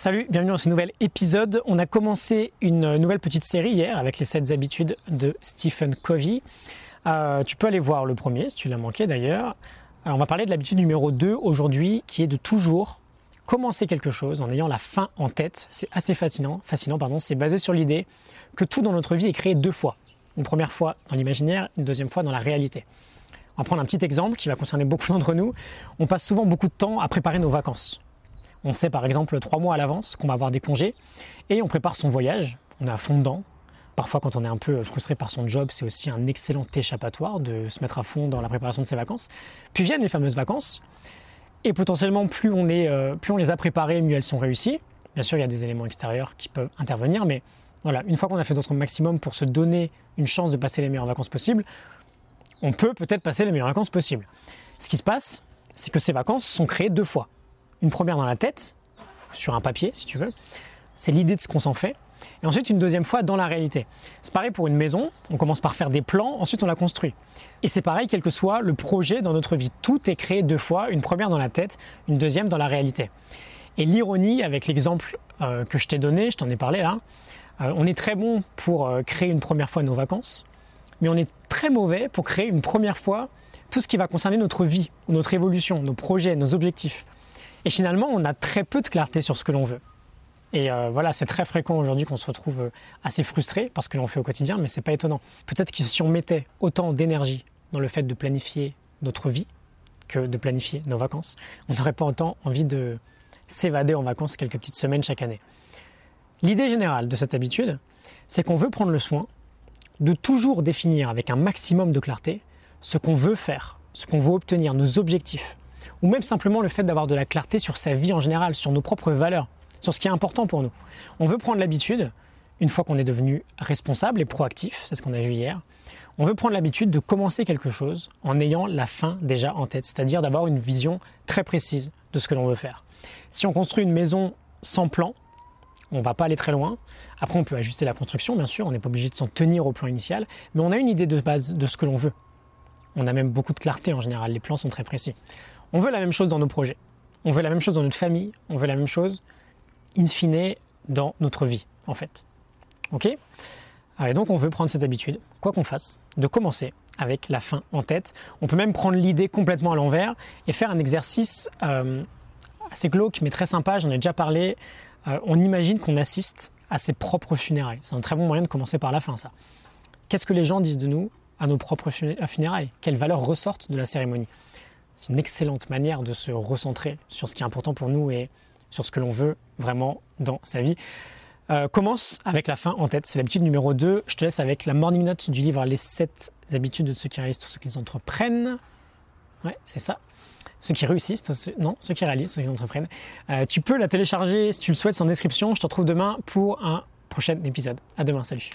Salut, bienvenue dans ce nouvel épisode. On a commencé une nouvelle petite série hier avec les 7 habitudes de Stephen Covey. Euh, tu peux aller voir le premier si tu l'as manqué d'ailleurs. Euh, on va parler de l'habitude numéro 2 aujourd'hui qui est de toujours commencer quelque chose en ayant la fin en tête. C'est assez fascinant, fascinant pardon, c'est basé sur l'idée que tout dans notre vie est créé deux fois. Une première fois dans l'imaginaire, une deuxième fois dans la réalité. On va prendre un petit exemple qui va concerner beaucoup d'entre nous. On passe souvent beaucoup de temps à préparer nos vacances. On sait par exemple trois mois à l'avance qu'on va avoir des congés et on prépare son voyage. On est à fond dedans. Parfois, quand on est un peu frustré par son job, c'est aussi un excellent échappatoire de se mettre à fond dans la préparation de ses vacances. Puis viennent les fameuses vacances. Et potentiellement, plus on, est, euh, plus on les a préparées, mieux elles sont réussies. Bien sûr, il y a des éléments extérieurs qui peuvent intervenir, mais voilà, une fois qu'on a fait notre maximum pour se donner une chance de passer les meilleures vacances possibles, on peut peut-être passer les meilleures vacances possibles. Ce qui se passe, c'est que ces vacances sont créées deux fois. Une première dans la tête, sur un papier si tu veux, c'est l'idée de ce qu'on s'en fait. Et ensuite une deuxième fois dans la réalité. C'est pareil pour une maison, on commence par faire des plans, ensuite on la construit. Et c'est pareil quel que soit le projet dans notre vie. Tout est créé deux fois, une première dans la tête, une deuxième dans la réalité. Et l'ironie avec l'exemple euh, que je t'ai donné, je t'en ai parlé là, euh, on est très bon pour euh, créer une première fois nos vacances, mais on est très mauvais pour créer une première fois tout ce qui va concerner notre vie, notre évolution, nos projets, nos objectifs. Et finalement, on a très peu de clarté sur ce que l'on veut. Et euh, voilà, c'est très fréquent aujourd'hui qu'on se retrouve euh, assez frustré parce que l'on fait au quotidien, mais c'est pas étonnant. Peut-être que si on mettait autant d'énergie dans le fait de planifier notre vie que de planifier nos vacances, on n'aurait pas autant envie de s'évader en vacances quelques petites semaines chaque année. L'idée générale de cette habitude, c'est qu'on veut prendre le soin de toujours définir avec un maximum de clarté ce qu'on veut faire, ce qu'on veut obtenir, nos objectifs, ou même simplement le fait d'avoir de la clarté sur sa vie en général, sur nos propres valeurs, sur ce qui est important pour nous. On veut prendre l'habitude, une fois qu'on est devenu responsable et proactif, c'est ce qu'on a vu hier, on veut prendre l'habitude de commencer quelque chose en ayant la fin déjà en tête, c'est-à-dire d'avoir une vision très précise de ce que l'on veut faire. Si on construit une maison sans plan, on va pas aller très loin. Après, on peut ajuster la construction, bien sûr, on n'est pas obligé de s'en tenir au plan initial, mais on a une idée de base de ce que l'on veut. On a même beaucoup de clarté en général, les plans sont très précis. On veut la même chose dans nos projets, on veut la même chose dans notre famille, on veut la même chose, in fine, dans notre vie, en fait. Ok? Et donc, on veut prendre cette habitude, quoi qu'on fasse, de commencer avec la fin en tête. On peut même prendre l'idée complètement à l'envers et faire un exercice euh, assez glauque, mais très sympa, j'en ai déjà parlé euh, on imagine qu'on assiste à ses propres funérailles. C'est un très bon moyen de commencer par la fin, ça. Qu'est-ce que les gens disent de nous à nos propres funérailles? Quelles valeurs ressortent de la cérémonie? C'est une excellente manière de se recentrer sur ce qui est important pour nous et sur ce que l'on veut vraiment dans sa vie. Euh, commence avec la fin en tête. C'est l'habitude numéro 2. Je te laisse avec la morning note du livre Les 7 habitudes de ceux qui réalisent tout ce qu'ils entreprennent. Ouais, c'est ça ceux qui réussissent, non, ceux qui réalisent, ceux qui entreprennent. Euh, tu peux la télécharger si tu le souhaites en description. Je te retrouve demain pour un prochain épisode. À demain, salut.